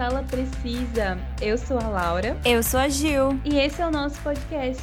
sala precisa. Eu sou a Laura. Eu sou a Gil. E esse é o nosso podcast.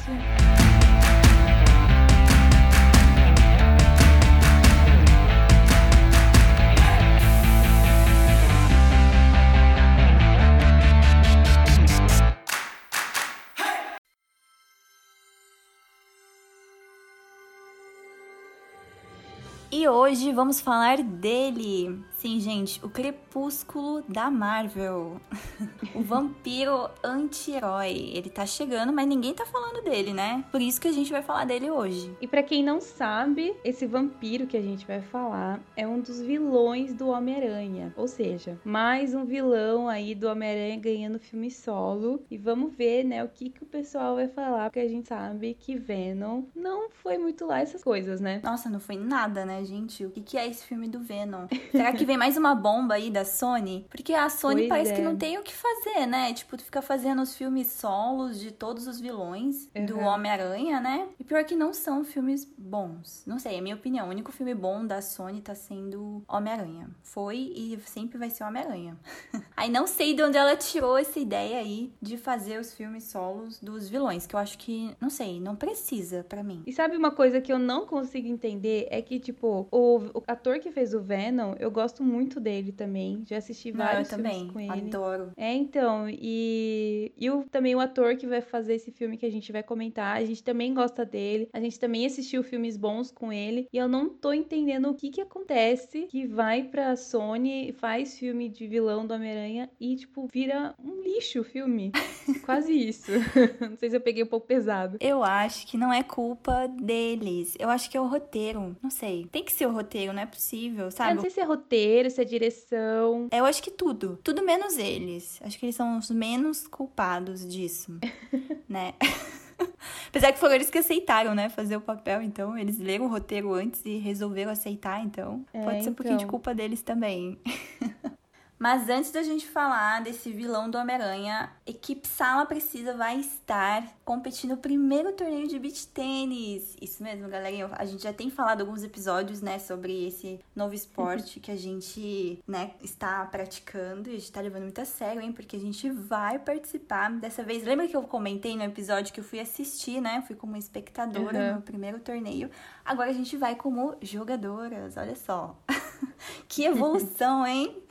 E hoje vamos falar dele. Sim, gente, o crepúsculo da Marvel. o vampiro anti-herói. Ele tá chegando, mas ninguém tá falando dele, né? Por isso que a gente vai falar dele hoje. E para quem não sabe, esse vampiro que a gente vai falar é um dos vilões do Homem-Aranha. Ou seja, mais um vilão aí do Homem-Aranha ganhando filme solo. E vamos ver, né, o que, que o pessoal vai falar, porque a gente sabe que Venom não foi muito lá essas coisas, né? Nossa, não foi nada, né, gente? O que, que é esse filme do Venom? Será que vem mais uma bomba aí da Sony? Porque a Sony Pois parece é. que não tem o que fazer, né? Tipo, tu fica fazendo os filmes solos de todos os vilões do Uhum. Homem-Aranha, né? E pior que não são filmes bons. Não sei, é minha opinião. O único filme bom da Sony tá sendo Homem-Aranha. Foi e sempre vai ser Homem-Aranha. aí não sei de onde ela tirou essa ideia aí de fazer os filmes solos dos vilões, que eu acho que, não sei, não precisa pra mim. E sabe uma coisa que eu não consigo entender? É que, tipo, o, o ator que fez o Venom, eu gosto muito dele também. Já assisti Não, eu vários também filmes com ele. adoro. É, então, e, e o, também o ator que vai fazer esse filme que a gente vai comentar, a gente também gosta dele, a gente também assistiu filmes bons com ele, e eu não tô entendendo o que que acontece que vai pra Sony, faz filme de vilão do Homem-Aranha e, tipo, vira um lixo o filme. Quase isso. não sei se eu peguei um pouco pesado. Eu acho que não é culpa deles. Eu acho que é o roteiro. Não sei. Tem que ser o roteiro, não é possível, Eu não sabe? sei se é roteiro, se é direção. Eu acho que tudo. Tudo menos eles. Acho que eles são os menos culpados disso, né? Apesar que foram eles que aceitaram, né? Fazer o papel, então. Eles leram o roteiro antes e resolveram aceitar, então. É, Pode ser um pouquinho de então. culpa deles também. Mas antes da gente falar desse vilão do Homem-Aranha, equipe Sala Precisa vai estar competindo no primeiro torneio de beach tênis. Isso mesmo, galerinha. A gente já tem falado alguns episódios, né, sobre esse novo esporte que a gente, né, está praticando e a gente tá levando muito a sério, hein, porque a gente vai participar dessa vez. Lembra que eu comentei no episódio que eu fui assistir, né? Fui como espectadora Uhum. no primeiro torneio. Agora a gente vai como jogadoras, olha só. que evolução, hein?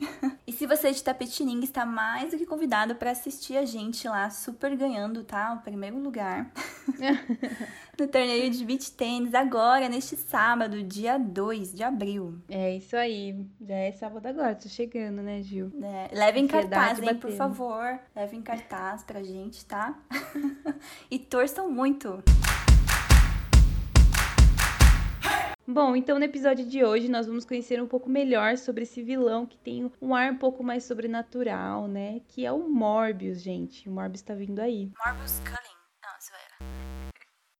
E se você é de Tapetininga, está mais do que convidado para assistir a gente lá, super ganhando, tá? O primeiro lugar. no torneio de beach tênis, agora, neste sábado, dia 2 de abril. É isso aí. Já é sábado agora, tô chegando, né, Gil? É, levem cartaz, hein, por favor. Levem cartaz pra gente, tá? e torçam muito. Bom, então no episódio de hoje nós vamos conhecer um pouco melhor sobre esse vilão que tem um ar um pouco mais sobrenatural, né? Que é o Morbius, gente. O Morbius tá vindo aí. Morbius Cullen.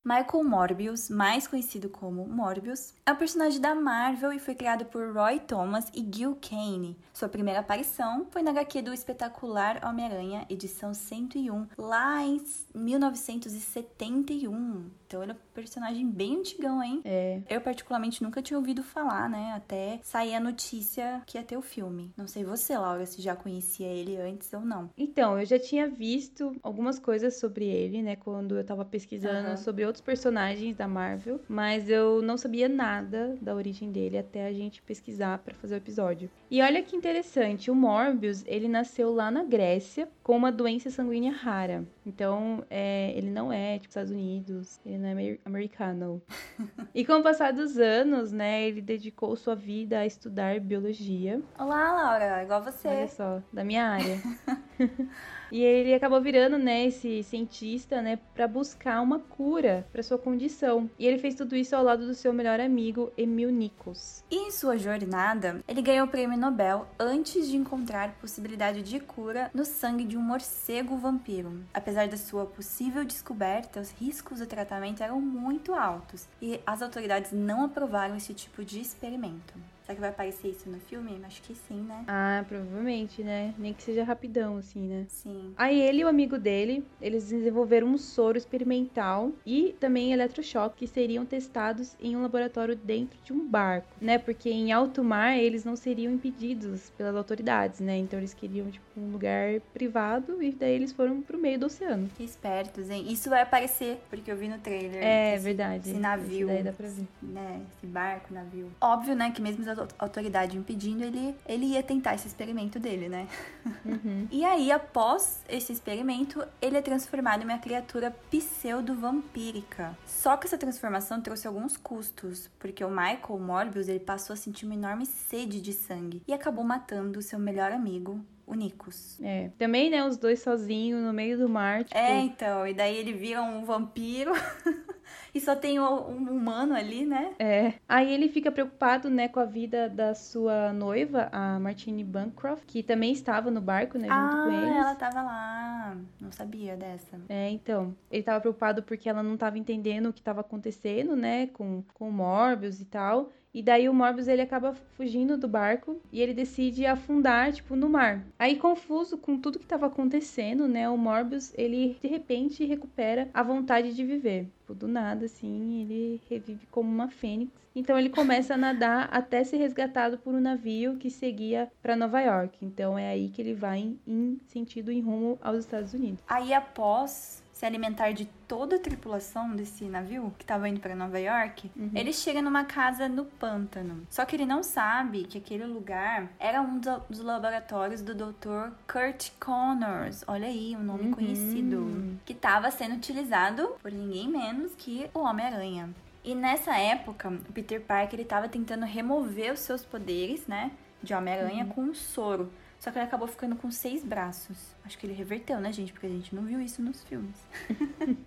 Michael Morbius, mais conhecido como Morbius, é um personagem da Marvel e foi criado por Roy Thomas e Gil Kane. Sua primeira aparição foi na HQ do espetacular Homem-Aranha, edição 101, lá em 1971. Então ele é um personagem bem antigão, hein? É. Eu, particularmente, nunca tinha ouvido falar, né? Até sair a notícia que ia ter o filme. Não sei você, Laura, se já conhecia ele antes ou não. Então, eu já tinha visto algumas coisas sobre ele, né? Quando eu tava pesquisando Aham. sobre outros personagens da Marvel, mas eu não sabia nada da origem dele até a gente pesquisar pra fazer o episódio. E olha que interessante, o Morbius, ele nasceu lá na Grécia com uma doença sanguínea rara. Então, é, ele não é, tipo, Estados Unidos, ele não é amer- americano. e com o passar dos anos, né, ele dedicou sua vida a estudar biologia. Olá, Laura, igual você. Olha só, da minha área. e ele acabou virando, né, esse cientista, né, para buscar uma cura para sua condição. E ele fez tudo isso ao lado do seu melhor amigo, Emil Nichols. E em sua jornada, ele ganhou o prêmio Nobel antes de encontrar possibilidade de cura no sangue de um morcego vampiro. Apesar da sua possível descoberta, os riscos do tratamento eram muito altos e as autoridades não aprovaram esse tipo de experimento. Será que vai aparecer isso no filme? Acho que sim, né? Ah, provavelmente, né? Nem que seja rapidão, assim, né? Sim. Aí ele e o amigo dele, eles desenvolveram um soro experimental e também eletrochoque que seriam testados em um laboratório dentro de um barco, né? Porque em alto mar eles não seriam impedidos pelas autoridades, né? Então eles queriam tipo um lugar privado e daí eles foram pro meio do oceano. Que espertos, hein? Isso vai aparecer porque eu vi no trailer. É esse, verdade. Esse navio, daí dá pra ver. né? Esse barco, navio. Óbvio, né, que mesmo as autoridades impedindo, ele ele ia tentar esse experimento dele, né? Uhum. E aí, após esse experimento, ele é transformado em uma criatura pseudo-vampírica. Só que essa transformação trouxe alguns custos, porque o Michael Morbius ele passou a sentir uma enorme sede de sangue e acabou matando seu melhor amigo, o Nikos. É. Também, né, os dois sozinhos no meio do mar. Tipo... É, então, e daí ele vira um vampiro. e só tem um humano ali, né? É. Aí ele fica preocupado, né, com a vida da sua noiva, a Martine Bancroft, que também estava no barco, né, junto ah, com eles. ela tava lá. Não sabia dessa. É, então. Ele tava preocupado porque ela não tava entendendo o que tava acontecendo, né, com, com o Morbius e tal. E daí o Morbius ele acaba fugindo do barco e ele decide afundar, tipo, no mar. Aí confuso com tudo que estava acontecendo, né, o Morbius, ele de repente recupera a vontade de viver. Tipo, do nada assim, ele revive como uma fênix. Então ele começa a nadar até ser resgatado por um navio que seguia para Nova York. Então é aí que ele vai em, em sentido em rumo aos Estados Unidos. Aí após se alimentar de toda a tripulação desse navio que estava indo para Nova York, Uhum. ele chega numa casa no pântano. Só que ele não sabe que aquele lugar era um do- dos laboratórios do Dr. Kurt Connors. Olha aí, um nome Uhum. conhecido. Que estava sendo utilizado por ninguém menos que o Homem-Aranha. E nessa época, o Peter Parker ele estava tentando remover os seus poderes, né, de Homem-Aranha com um soro. Só que ele acabou ficando com seis braços. Acho que ele reverteu, né, gente? Porque a gente não viu isso nos filmes.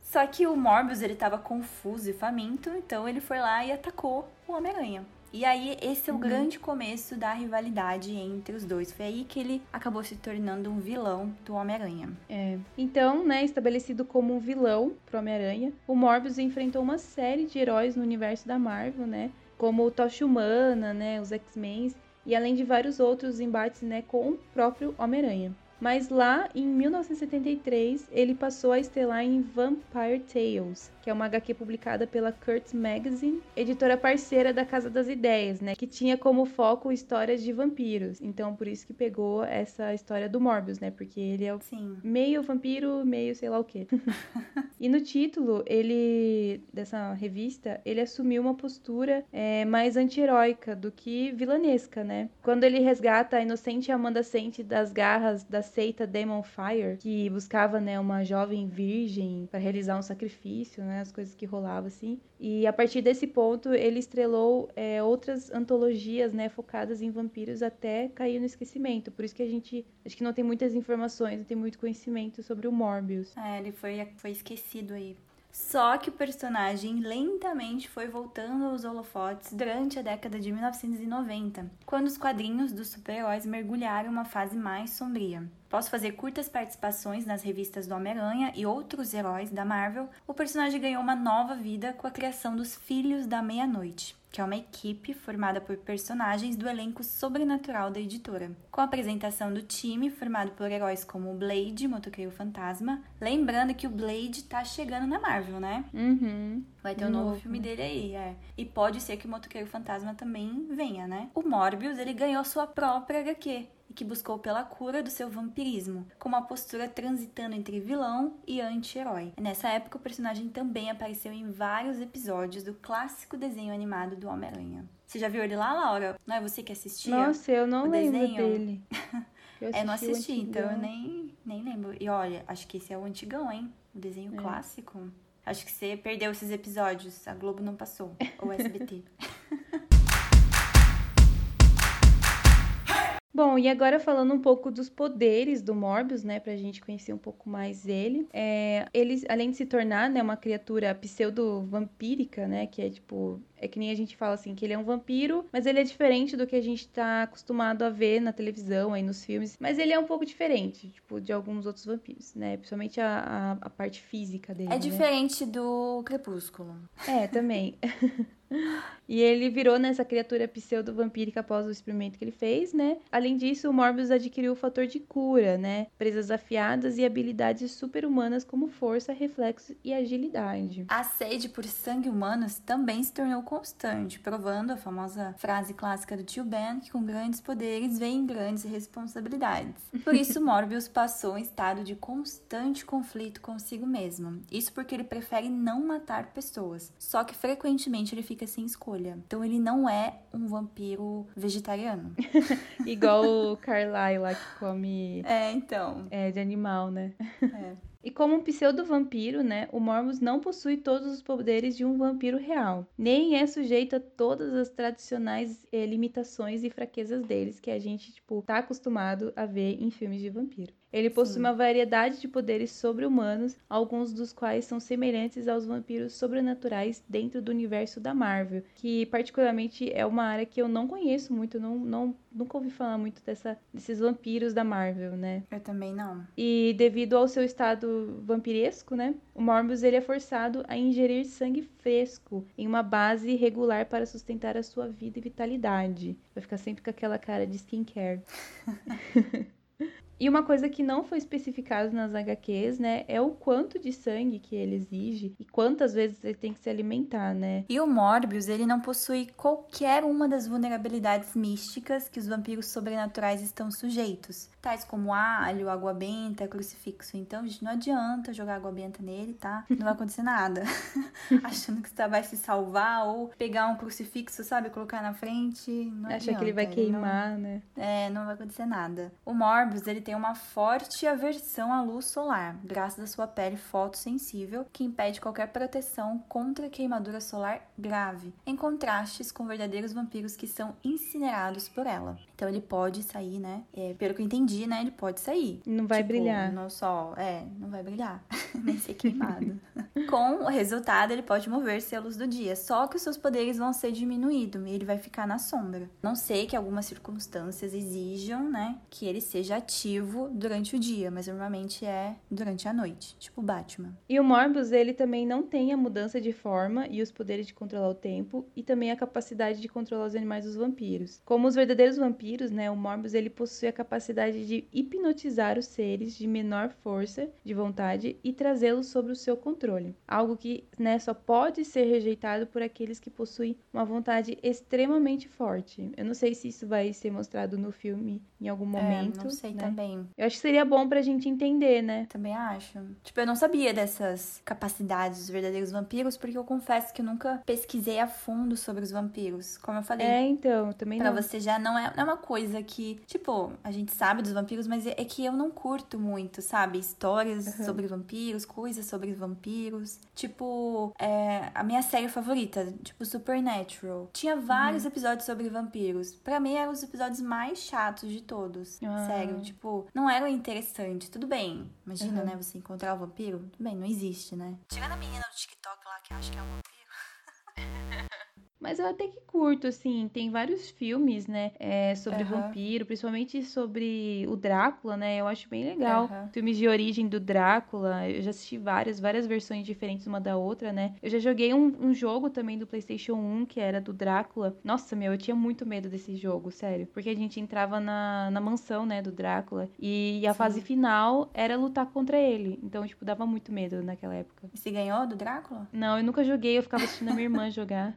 Só que o Morbius, ele tava confuso e faminto, então ele foi lá e atacou o Homem-Aranha. E aí, esse é o grande começo da rivalidade entre os dois. Foi aí que ele acabou se tornando um vilão do Homem-Aranha. É. Então, né, estabelecido como um vilão pro Homem-Aranha, o Morbius enfrentou uma série de heróis no universo da Marvel, né? Como o Tocha Humana, né, os X-Men, e além de vários outros embates, né, com o próprio Homem-Aranha. Mas lá em 1973, ele passou a estelar em Vampire Tales, que é uma HQ publicada pela Kurtz Magazine, editora parceira da Casa das Ideias, né, que tinha como foco histórias de vampiros. Então, por isso que pegou essa história do Morbius, né, porque ele é Sim. meio vampiro, meio sei lá o quê. e no título, ele dessa revista, ele assumiu uma postura é, mais anti-heróica do que vilanesca, né? Quando ele resgata a inocente Amanda Sente das garras da seita Demon Fire, que buscava, né, uma jovem virgem para realizar um sacrifício, né, as coisas que rolavam assim. E a partir desse ponto, ele estrelou é, outras antologias, né, focadas em vampiros até cair no esquecimento. Por isso que a gente acho que não tem muitas informações, não tem muito conhecimento sobre o Morbius. É, ele foi, foi esquecido aí. Só que o personagem lentamente foi voltando aos holofotes durante a década de 1990, quando os quadrinhos dos super-heróis mergulharam uma fase mais sombria. Após fazer curtas participações nas revistas do Homem-Aranha e outros heróis da Marvel, o personagem ganhou uma nova vida com a criação dos Filhos da Meia-Noite, que é uma equipe formada por personagens do elenco sobrenatural da editora, com a apresentação do time formado por heróis como o Blade, Motoqueiro Fantasma. Lembrando que o Blade tá chegando na Marvel, né? Uhum. Vai ter um Novo. novo filme dele aí, é. E pode ser que o Motoqueiro Fantasma também venha, né? O Morbius, ele ganhou sua própria HQ. E que buscou pela cura do seu vampirismo, com uma postura transitando entre vilão e anti-herói. Nessa época, o personagem também apareceu em vários episódios do clássico desenho animado do Homem-Aranha. Você já viu ele lá, Laura? Não é você que assistia? Nossa, eu não o lembro desenho? dele. Eu É, não assisti então eu nem, nem lembro. E olha, acho que esse é o antigão, hein? O desenho É. clássico. Acho que você perdeu esses episódios. A Globo não passou. Ou SBT. Bom, e agora falando um pouco dos poderes do Morbius, né, pra gente conhecer um pouco mais dele. É, ele, além de se tornar, né, uma criatura pseudo-vampírica, né, que é tipo É que nem a gente fala assim, que ele é um vampiro, mas ele é diferente do que a gente tá acostumado a ver na televisão, aí nos filmes. Mas ele é um pouco diferente, tipo, de alguns outros vampiros, né? Principalmente a, a, a parte física dele. É né? diferente do Crepúsculo. É, também. E ele virou nessa criatura pseudo-vampírica após o experimento que ele fez, né? Além disso, o Morbius adquiriu o fator de cura, né? Presas afiadas e habilidades super-humanas como força, reflexo e agilidade. A sede por sangue humanos também se tornou constante, provando a famosa frase clássica do tio Ben que com grandes poderes vem grandes responsabilidades. Por isso, Morbius passou um estado de constante conflito consigo mesmo. Isso porque ele prefere não matar pessoas, só que frequentemente ele fica sem escolha. Então ele não é um vampiro vegetariano. Igual o Carlyle lá que come. É, então. É, de animal, né? É. E como um pseudo-vampiro, né, o Morbius não possui todos os poderes de um vampiro real, nem é sujeito a todas as tradicionais eh, limitações e fraquezas deles que a gente, tipo, tá acostumado a ver em filmes de vampiro. Ele possui Sim. uma variedade de poderes sobre-humanos, alguns dos quais são semelhantes aos vampiros sobrenaturais dentro do universo da Marvel, que particularmente é uma área que eu não conheço muito, não, não nunca ouvi falar muito dessa, desses vampiros da Marvel, né? Eu também não. E devido ao seu estado vampiresco, né, o Morbius ele é forçado a ingerir sangue fresco em uma base regular para sustentar a sua vida e vitalidade. Vai ficar sempre com aquela cara de skincare. E uma coisa que não foi especificado nas HQs, né, é o quanto de sangue que ele exige e quantas vezes ele tem que se alimentar, né? E o Morbius, ele não possui qualquer uma das vulnerabilidades místicas que os vampiros sobrenaturais estão sujeitos, tais como alho, água benta, crucifixo. Então, gente, não adianta jogar água benta nele, tá? Não vai acontecer nada. Achando que você vai se salvar ou pegar um crucifixo, sabe, colocar na frente, não Acha adianta. que ele vai não- queimar, né? É, não vai acontecer nada. O Morbius, ele tem uma forte aversão à luz solar, graças à sua pele fotossensível, que impede qualquer proteção contra queimadura solar grave, em contrastes com verdadeiros vampiros que são incinerados por ela. Então ele pode sair, né? É, pelo que eu entendi, né? Ele pode sair. Não vai Tipo, brilhar. No sol, é, não vai brilhar. Nem ser queimado. Com o resultado, ele pode mover-se à luz do dia. Só que os seus poderes vão ser diminuídos e ele vai ficar na sombra. Não sei que algumas circunstâncias exijam, né, que ele seja ativo durante o dia, mas normalmente é durante a noite, tipo Batman. E o Morbius, ele também não tem a mudança de forma e os poderes de controlar o tempo e também a capacidade de controlar os animais dos vampiros. Como os verdadeiros vampiros, né, o Morbius ele possui a capacidade de hipnotizar os seres de menor força de vontade e trazê-los sob o seu controle. Algo que, né, só pode ser rejeitado por aqueles que possuem uma vontade extremamente forte. Eu não sei se isso vai ser mostrado no filme em algum momento, é, não sei né? também. Eu acho que seria bom pra gente entender, né? Também acho. Tipo, eu não sabia dessas capacidades dos verdadeiros vampiros, porque eu confesso que eu nunca pesquisei a fundo sobre os vampiros. Como eu falei, É, então, também Pra não. você já não é, não é uma coisa que, tipo, a gente sabe dos vampiros, mas é, é que eu não curto muito, sabe? Histórias Uhum. sobre vampiros, coisas sobre vampiros. Tipo, é, a minha série favorita, tipo, Supernatural. Tinha vários Uhum. episódios sobre vampiros. Pra mim, eram os episódios mais chatos de todos. Ah. Sério, tipo, não eram interessantes. Tudo bem, imagina, Uhum. né? Você encontrar o vampiro. Tudo bem, não existe, né? Tirando a menina do TikTok lá que acha que é um vampiro. Mas eu até que curto, assim, tem vários filmes, né, é, sobre Aham. vampiro, principalmente sobre o Drácula, né, eu acho bem legal. Aham. Filmes de origem do Drácula, eu já assisti várias, várias versões diferentes uma da outra, né. Eu já joguei um, um jogo também do Playstation 1, que era do Drácula. Nossa, meu, eu tinha muito medo desse jogo, sério. Porque a gente entrava na, na mansão, né, do Drácula, e a Sim. fase final era lutar contra ele. Então, tipo, dava muito medo naquela época. E você ganhou do Drácula? Não, eu nunca joguei, eu ficava assistindo a minha irmã jogar.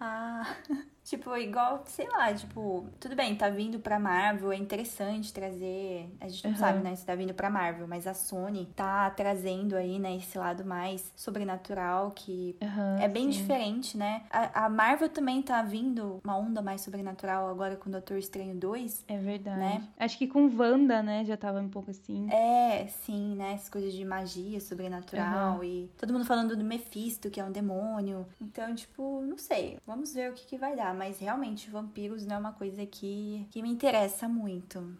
Ah, tipo, igual, sei lá, tipo, tudo bem, tá vindo pra Marvel, é interessante trazer. A gente não Aham. sabe, né, se tá vindo pra Marvel, mas a Sony tá trazendo aí, né, esse lado mais sobrenatural que. Aham, É bem sim. diferente, né? A, a Marvel também tá vindo uma onda mais sobrenatural agora com o Doutor Estranho 2. É verdade. né? Acho que com Wanda, né, já tava um pouco assim. É, sim, né? Essas coisas de magia sobrenatural e todo mundo falando do Mephisto, que é um demônio. Então, tipo, não sei. Vamos ver o que, que vai dar. Mas realmente, vampiros não é uma coisa que, que me interessa muito.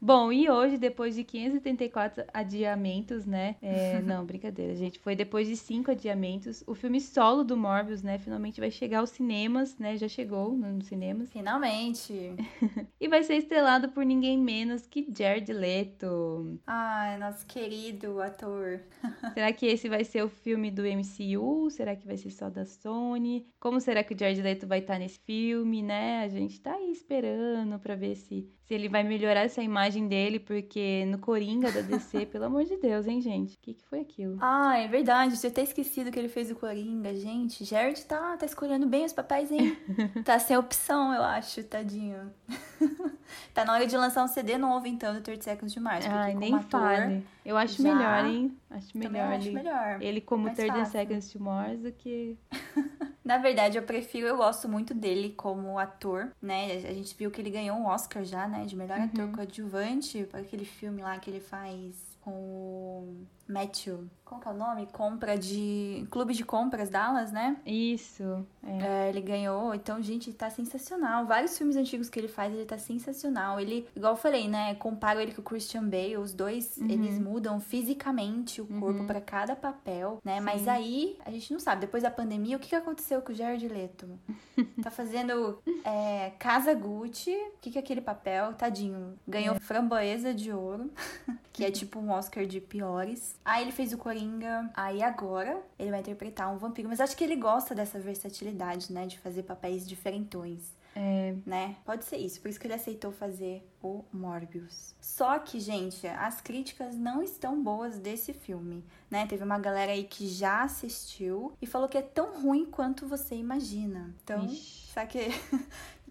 Bom, e hoje, depois de 574 adiamentos, né? É, não, brincadeira, gente. Foi depois de cinco adiamentos. O filme solo do Morbius, né? Finalmente vai chegar aos cinemas, né? Já chegou nos cinemas. Finalmente. e vai ser estrelado por ninguém menos que Jared Leto. Ai, nosso querido ator. será que esse vai ser o filme do MCU? Será que vai ser só da Sony? Como será que o Jared Leto vai estar nesse filme, né? A gente tá aí esperando pra ver se se ele vai melhorar essa imagem dele, porque no Coringa da DC, pelo amor de Deus, hein, gente? O que, que foi aquilo? Ah, é verdade. Você até esquecido que ele fez o Coringa, gente. Jared tá, tá escolhendo bem os papéis, hein? tá sem opção, eu acho, tadinho. tá na hora de lançar um CD novo, então, do 30 Seconds de Março. Ai, nem ator, fale. Eu acho já... melhor, hein? Acho melhor, acho ele, melhor. ele como 30 Seconds to Mars do que... Na verdade, eu prefiro, eu gosto muito dele como ator, né? A gente viu que ele ganhou um Oscar já, né? De melhor uhum. ator coadjuvante para aquele filme lá que ele faz com Matthew. Qual que é o nome? Compra de. Clube de Compras Dallas, né? Isso. É. É, ele ganhou. Então, gente, tá sensacional. Vários filmes antigos que ele faz, ele tá sensacional. Ele, igual eu falei, né? Comparo ele com o Christian Bale. Os dois, uhum. eles mudam fisicamente o corpo uhum. para cada papel, né? Sim. Mas aí, a gente não sabe. Depois da pandemia, o que, que aconteceu com o Jared Leto? tá fazendo é, Casa Gucci. O que, que é aquele papel? Tadinho. Ganhou é. framboesa de ouro, que é tipo um Oscar de piores. Aí ele fez o Coringa. Aí agora ele vai interpretar um vampiro. Mas acho que ele gosta dessa versatilidade, né? De fazer papéis diferentões. É. Né? Pode ser isso. Por isso que ele aceitou fazer o Morbius. Só que, gente, as críticas não estão boas desse filme, né? Teve uma galera aí que já assistiu e falou que é tão ruim quanto você imagina. Então, Ixi. sabe que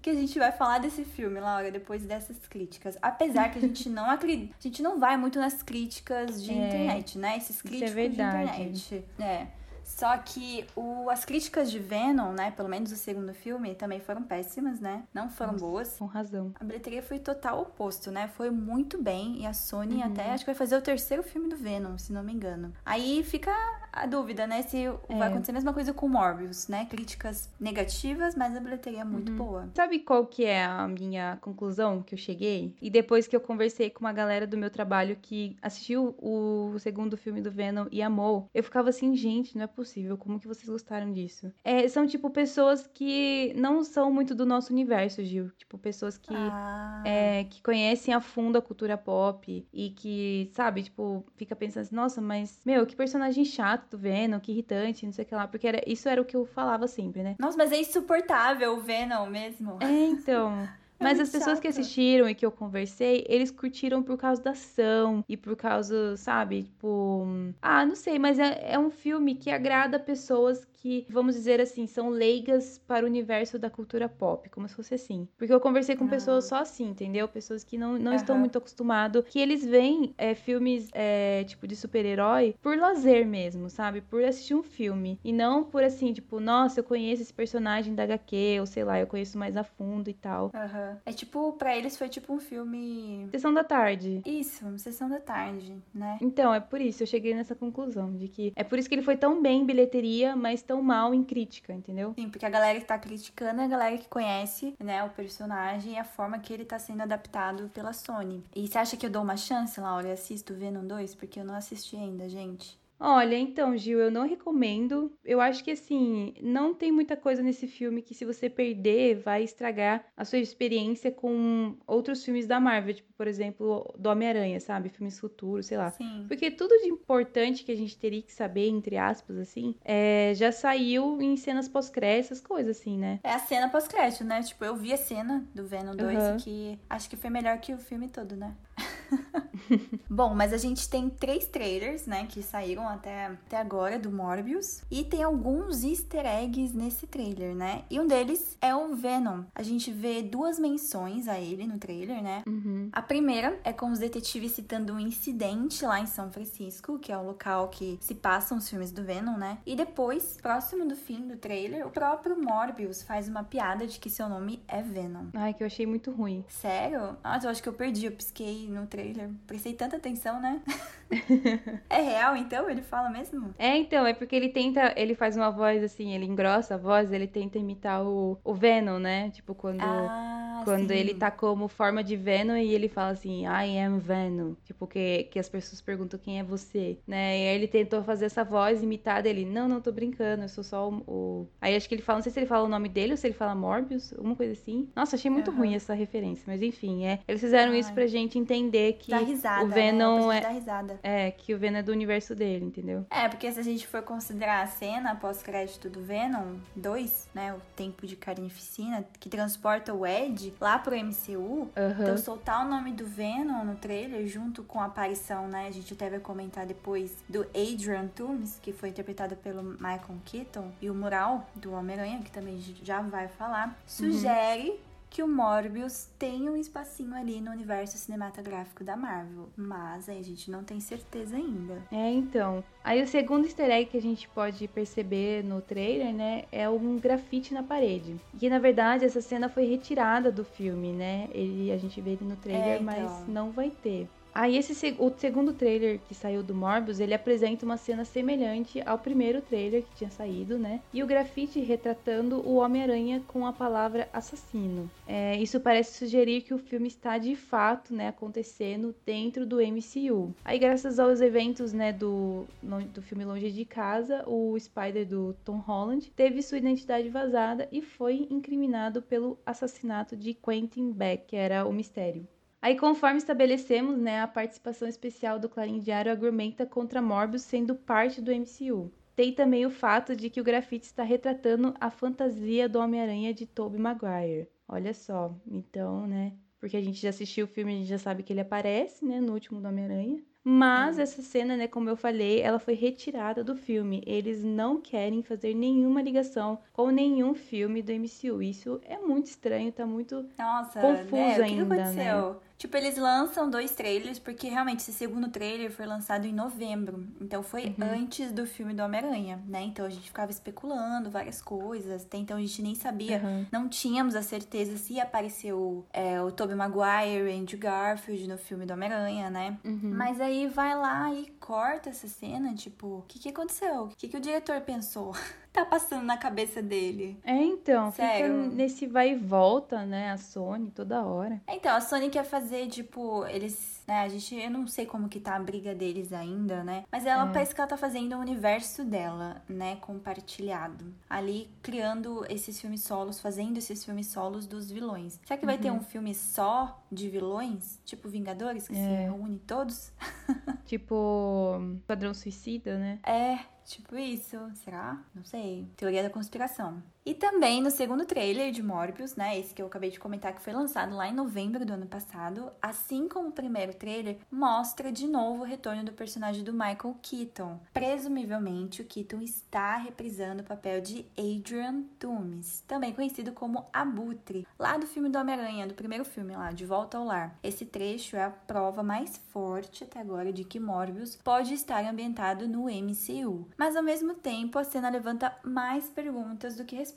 que a gente vai falar desse filme, Laura, depois dessas críticas. Apesar que a gente não acredita, a gente não vai muito nas críticas de é, internet, né? Esses críticos é de internet. É. Só que o, as críticas de Venom, né, pelo menos o segundo filme, também foram péssimas, né? Não foram Nossa, boas. Com razão. A bilheteria foi total oposto, né? Foi muito bem e a Sony uhum. até acho que vai fazer o terceiro filme do Venom, se não me engano. Aí fica a dúvida, né, se é. vai acontecer a mesma coisa com Morbius, né? Críticas negativas, mas a bilheteria é muito uhum. boa. Sabe qual que é a minha conclusão que eu cheguei? E depois que eu conversei com uma galera do meu trabalho que assistiu o segundo filme do Venom e amou, eu ficava assim, gente, não é possível. Como que vocês gostaram disso? É, são, tipo, pessoas que não são muito do nosso universo, Gil. Tipo, pessoas que, ah. é, que conhecem a fundo a cultura pop e que, sabe, tipo, fica pensando assim, nossa, mas, meu, que personagem chato do Venom, que irritante, não sei o que lá. Porque era, isso era o que eu falava sempre, né? Nossa, mas é insuportável o Venom mesmo. É, então. É Mas as pessoas chato. que assistiram e que eu conversei, eles curtiram por causa da ação e por causa, sabe, tipo. Ah, não sei, mas é, é um filme que agrada pessoas que, vamos dizer assim, são leigas para o universo da cultura pop, como se fosse assim. Porque eu conversei com ah. pessoas só assim, entendeu? Pessoas que não, não uhum. estão muito acostumadas, que eles veem é, filmes, é, tipo, de super-herói por lazer mesmo, sabe? Por assistir um filme. E não por assim, tipo, nossa, eu conheço esse personagem da HQ, ou sei lá, eu conheço mais a fundo e tal. Uhum. É tipo, para eles foi tipo um filme. Sessão da tarde. Isso, sessão da tarde, né? Então, é por isso, eu cheguei nessa conclusão, de que é por isso que ele foi tão bem em bilheteria, mas tão tão mal em crítica, entendeu? Sim, porque a galera que tá criticando é a galera que conhece, né, o personagem e a forma que ele tá sendo adaptado pela Sony. E você acha que eu dou uma chance, Laura, e assisto Venom 2? Porque eu não assisti ainda, gente. Olha, então, Gil, eu não recomendo. Eu acho que assim, não tem muita coisa nesse filme que se você perder, vai estragar a sua experiência com outros filmes da Marvel, tipo, por exemplo, do Homem-Aranha, sabe? Filmes futuros, sei lá. Sim. Porque tudo de importante que a gente teria que saber, entre aspas, assim, é, já saiu em cenas pós-crédito, essas coisas, assim, né? É a cena pós-crédito, né? Tipo, eu vi a cena do Venom 2 uhum. que acho que foi melhor que o filme todo, né? Bom, mas a gente tem três trailers, né, que saíram até, até agora do Morbius. E tem alguns easter eggs nesse trailer, né? E um deles é o Venom. A gente vê duas menções a ele no trailer, né? Uhum. A primeira é com os detetives citando um incidente lá em São Francisco, que é o local que se passam os filmes do Venom, né? E depois, próximo do fim do trailer, o próprio Morbius faz uma piada de que seu nome é Venom. Ai, que eu achei muito ruim. Sério? Ah, eu acho que eu perdi, eu pisquei no trailer. Prestei tanta atenção, né? é real, então? Ele fala mesmo? É, então, é porque ele tenta, ele faz uma voz assim, ele engrossa a voz, ele tenta imitar o, o Venom, né? Tipo, quando, Ah, quando sim. ele tá como forma de Venom e ele fala assim, I am Venom. Tipo, que, que as pessoas perguntam quem é você, né? E aí ele tentou fazer essa voz imitada, ele, não, não, tô brincando, eu sou só o, o... Aí acho que ele fala, não sei se ele fala o nome dele ou se ele fala Morbius, alguma coisa assim. Nossa, achei muito Aham. ruim essa referência, mas enfim, é. Eles fizeram isso Ai. pra gente entender que Dá risada, o né? Venom Pra é, risada. é, que o Venom é do universo dele, entendeu? É, porque se a gente for considerar a cena pós-crédito do Venom 2, né, o tempo de carnificina, que transporta o Ed lá pro MCU, Aham. então soltar o nome do Venom no trailer junto com a aparição, né, a gente até vai comentar depois, do Adrian Toomes, que foi interpretado pelo Michael Keaton, e o mural do Homem-Aranha, que também já vai falar, sugere que o Morbius tem um espacinho ali no universo cinematográfico da Marvel, mas aí a gente não tem certeza ainda. É, então. Aí o segundo easter egg que a gente pode perceber no trailer, né, é um grafite na parede. Que na verdade essa cena foi retirada do filme, né? Ele, a gente vê ele no trailer, É, então. mas não vai ter. Aí esse o segundo trailer que saiu do Morbius, ele apresenta uma cena semelhante ao primeiro trailer que tinha saído, né? E o grafite retratando o Homem-Aranha com a palavra assassino. É, isso parece sugerir que o filme está de fato, né, acontecendo dentro do MCU. Aí, graças aos eventos, né, do, do filme Longe de Casa, o Spider do Tom Holland teve sua identidade vazada e foi incriminado pelo assassinato de Quentin Beck, que era o mistério. Aí, conforme estabelecemos, né, a participação especial do Clarim Diário argumenta contra Morbius sendo parte do MCU. Tem também o fato de que o grafite está retratando a fantasia do Homem-Aranha de Tobey Maguire. Olha só, então, né? Porque a gente já assistiu o filme, a gente já sabe que ele aparece, né, no último do Homem-Aranha. Mas essa cena, né, como eu falei, ela foi retirada do filme. Eles não querem fazer nenhuma ligação com nenhum filme do MCU. Isso é muito estranho, tá muito Nossa, Confuso né? O que ainda, aconteceu? Tipo, eles lançam dois trailers, porque realmente esse segundo trailer foi lançado em novembro. Então foi Uhum. antes do filme do Homem-Aranha, né? Então a gente ficava especulando várias coisas. Até então a gente nem sabia. Aham. Não tínhamos a certeza se apareceu é, o Tobey Maguire e Andrew Garfield no filme do Homem-Aranha, né? Uhum. Mas aí vai lá e corta essa cena, tipo, o que, que aconteceu? O que, que o diretor pensou? tá passando na cabeça dele? É, então, Sério? fica nesse vai e volta, né, a Sony toda hora. Então, a Sony quer fazer, tipo, eles, né, a gente, eu não sei como que tá a briga deles ainda, né? Mas ela É. parece que ela tá fazendo o universo dela, né, compartilhado. Ali, criando esses filmes solos, fazendo esses filmes solos dos vilões. Será que vai ter um filme só de vilões? Tipo Vingadores, que Uhum. É. se reúne todos? Tipo, Padrão Suicida, né? É, tipo isso. Será? Não sei. Teoria da conspiração. E também no segundo trailer de Morbius, né? Esse que eu acabei de comentar que foi lançado lá em novembro do ano passado, assim como o primeiro trailer, mostra de novo o retorno do personagem do Michael Keaton. Presumivelmente, o Keaton está reprisando o papel de Adrian Toomes, também conhecido como Abutre, lá do filme do Homem-Aranha, do primeiro filme lá, De Volta ao Lar. Esse trecho é a prova mais forte até agora de que Morbius pode estar ambientado no MCU. Mas ao mesmo tempo, a cena levanta mais perguntas do que respostas.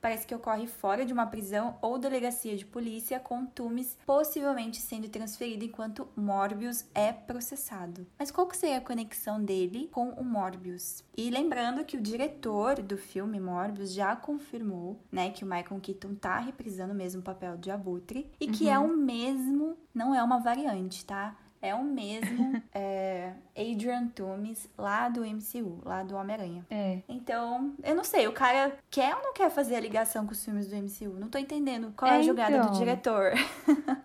Parece que ocorre fora de uma prisão ou delegacia de polícia, com Toomes possivelmente sendo transferido enquanto Morbius é processado. Mas qual que seria a conexão dele com o Morbius? E lembrando que o diretor do filme Morbius já confirmou, né, que o Michael Keaton tá reprisando o mesmo papel de Abutre e que é o mesmo, não é uma variante, tá? É o mesmo é, Adrian Toomes lá do MCU, lá do Homem-Aranha. É. Então, eu não sei, o cara quer ou não quer fazer a ligação com os filmes do MCU? Não tô entendendo qual é, É, a jogada então. do diretor.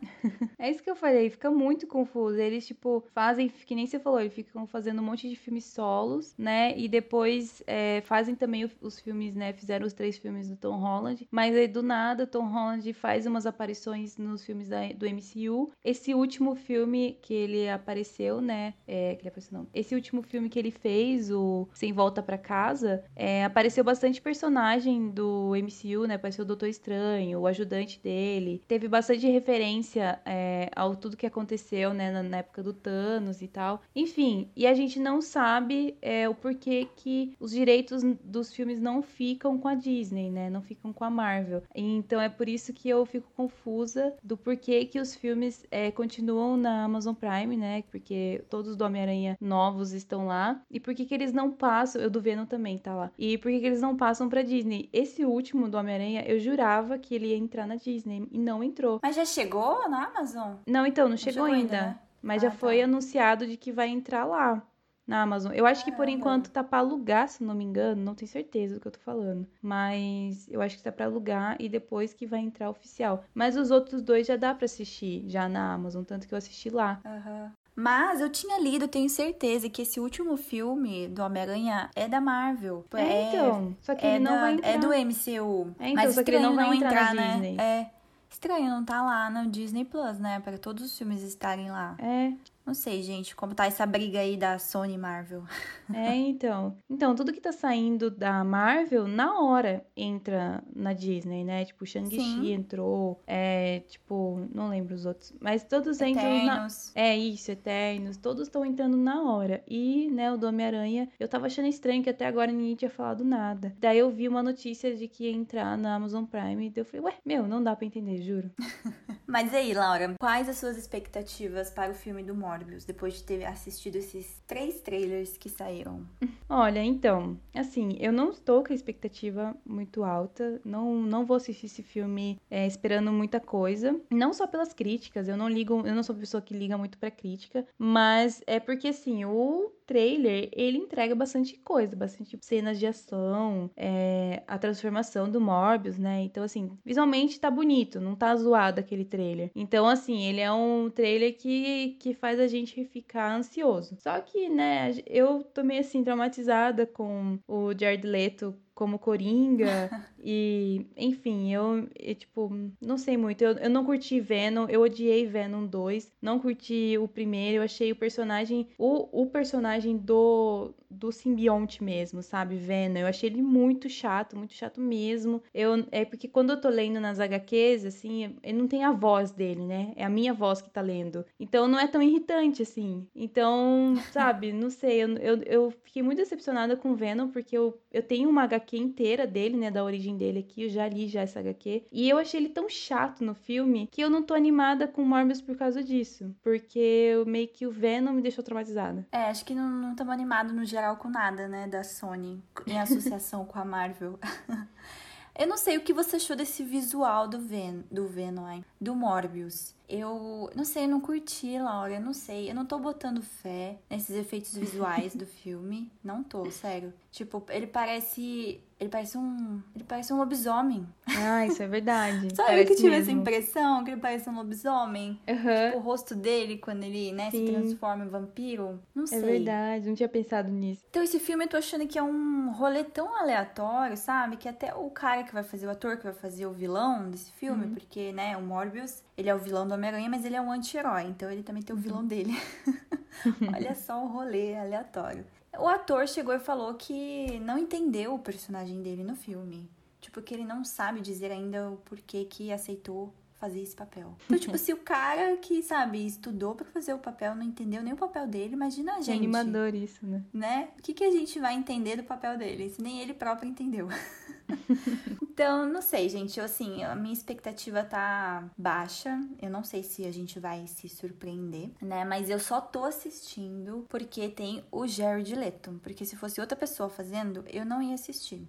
É isso que eu falei, fica muito confuso. Eles, tipo, fazem, que nem você falou, eles ficam fazendo um monte de filmes solos, né? E depois é, fazem também os filmes, né? Fizeram os três filmes do Tom Holland. Mas aí, do nada, Tom Holland faz umas aparições nos filmes da- do MCU. Esse último filme que ele apareceu, né? É, que ele apareceu, não. Esse último filme que ele fez, o Sem Volta Pra Casa, é, apareceu bastante personagem do MCU, né? Apareceu o Doutor Estranho, o ajudante dele. Teve bastante referência é, ao tudo que aconteceu, né, na, na, época do Thanos e tal. Enfim, e a gente não sabe é, o porquê que os direitos dos filmes não ficam com a Disney, né? Não ficam com a Marvel. Então é por isso que eu fico confusa do porquê que os filmes é, continuam na Amazon Prime, né? Porque todos do Homem-Aranha novos estão lá. E por que que eles não passam? Eu do Venom também tá lá. E por que que eles não passam pra Disney? Esse último do Homem-Aranha, eu jurava que ele ia entrar na Disney e não entrou. Mas já chegou na Amazon? Não, então, não, não chegou, chegou, ainda. ainda né? Mas ah, já foi tá. anunciado de que vai entrar lá na Amazon. Eu acho que por enquanto tá para alugar, se não me engano, não tenho certeza do que eu tô falando. Mas eu acho que tá para alugar e depois que vai entrar oficial. Mas os outros dois já dá para assistir já na Amazon, tanto que eu assisti lá. Uhum. Mas eu tinha lido, tenho certeza, que esse último filme do Homem-Aranha é da Marvel. É, é, então. Só que é ele não da, vai entrar. É do MCU. É, então, Mas só que ele não vai entrar, entrar na né? Disney. É. Estranho não tá lá no Disney Plus, né? Para todos os filmes estarem lá. É. Não sei, gente, como tá essa briga aí da Sony e Marvel. É, então. Então, tudo que tá saindo da Marvel, na hora entra na Disney, né? Tipo, Shang-Chi entrou, é, tipo, não lembro os outros. Mas todos entram na. É isso, Eternos. Todos estão entrando na hora. E, né, o do Homem-Aranha, eu tava achando estranho que até agora ninguém tinha falado nada. Daí eu vi uma notícia de que ia entrar na Amazon Prime. E eu falei, ué, meu, não dá pra entender, juro. Mas aí, Laura, quais as suas expectativas para o filme do Morbius? Depois de ter assistido esses três trailers que saíram? Olha, então, assim, eu não estou com a expectativa muito alta, não, não vou assistir esse filme é, esperando muita coisa, não só pelas críticas, eu não ligo, eu não sou pessoa que liga muito pra crítica, mas é porque, assim, o trailer, ele entrega bastante coisa, bastante cenas de ação, é, a transformação do Morbius, né? Então, assim, visualmente tá bonito, não tá zoado aquele trailer. Então, assim, ele é um trailer que, que faz a gente ficar ansioso. Só que, né, eu tô meio assim traumatizada com o Jared Leto como Coringa. e, enfim, eu, eu, tipo, não sei muito. Eu, eu não curti Venom, eu odiei Venom 2. Não curti o primeiro, eu achei o personagem. O, o personagem do, do simbionte mesmo, sabe? Venom. Eu achei ele muito chato, muito chato mesmo. Eu, é porque quando eu tô lendo nas HQs, assim, ele não tem a voz dele, né? É a minha voz que tá lendo. Então não é tão irritante, assim. Então, sabe, não sei. Eu, eu, eu fiquei muito decepcionada com Venom, porque eu, eu tenho uma HQ HQ inteira dele, né? Da origem dele aqui. Eu já li já essa HQ. E eu achei ele tão chato no filme que eu não tô animada com Morbius por causa disso. Porque eu, meio que o Venom me deixou traumatizada. É, acho que não estamos animados no geral com nada, né? Da Sony. Em associação com a Marvel. Eu não sei o que você achou desse visual do, Ven do Venom, do Morbius. Eu não sei, eu não curti, Laura, eu não sei. Eu não tô botando fé nesses efeitos visuais do filme. Não tô, sério. Tipo, ele parece ele parece um. Ele parece um lobisomem. Ah, isso é verdade. Sabe que tive essa impressão que ele parece um lobisomem? Uhum. Tipo, o rosto dele, quando ele, né, se transforma em vampiro. Não é sei. É verdade, não tinha pensado nisso. Então, esse filme eu tô achando que é um rolê tão aleatório, sabe? Que até o cara que vai fazer, o ator que vai fazer o vilão desse filme, uhum. porque, né, o Morbius, ele é o vilão do Homem-Aranha, mas ele é um anti-herói. Então, ele também tem o vilão uhum. dele. Olha só o rolê aleatório. O ator chegou e falou que não entendeu o personagem dele no filme. Tipo, que ele não sabe dizer ainda o porquê que aceitou fazer esse papel. Então, tipo, se o cara que, sabe, estudou para fazer o papel não entendeu nem o papel dele, imagina a gente. É animador isso, né? Né? O que, que a gente vai entender do papel dele, se nem ele próprio entendeu? então, não sei, gente. Eu, assim, a minha expectativa tá baixa. Eu não sei se a gente vai se surpreender, né? Mas eu só tô assistindo porque tem o Jared Leto. Porque se fosse outra pessoa fazendo, eu não ia assistir.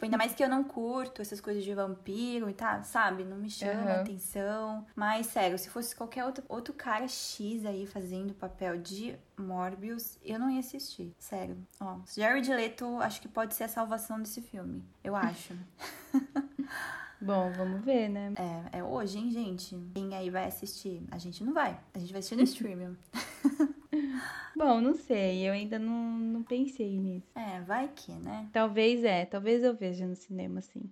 Tipo, ainda mais que eu não curto essas coisas de vampiro e tal, sabe? Não me chama uhum. atenção. Mas, sério, se fosse qualquer outro, outro cara X aí fazendo papel de Morbius, eu não ia assistir. Sério. Ó, Jared Leto acho que pode ser a salvação desse filme. Eu acho. Bom, vamos ver, né? É, é hoje, hein, gente? Quem aí vai assistir? A gente não vai. A gente vai assistir no streaming. Bom, não sei. Eu ainda não, não pensei nisso. É, vai que, né? Talvez é. Talvez eu veja no cinema, sim.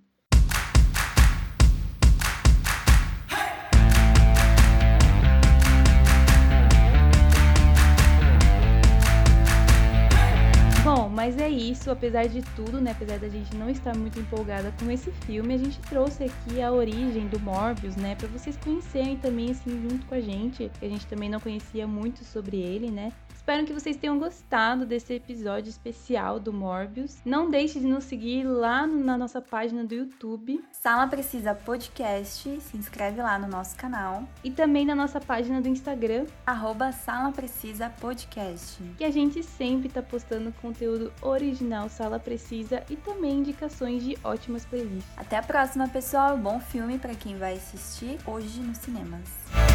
Mas é isso, apesar de tudo, né? Apesar da gente não estar muito empolgada com esse filme, a gente trouxe aqui a origem do Morbius, né? Para vocês conhecerem também, assim, junto com a gente, que a gente também não conhecia muito sobre ele, né? Espero que vocês tenham gostado desse episódio especial do Morbius. Não deixe de nos seguir lá na nossa página do YouTube. Sala Precisa Podcast, se inscreve lá no nosso canal. E também na nossa página do Instagram, arroba Sala Precisa Podcast. Que a gente sempre está postando conteúdo original Sala Precisa e também indicações de ótimas playlists. Até a próxima, pessoal. Bom filme para quem vai assistir hoje nos cinemas.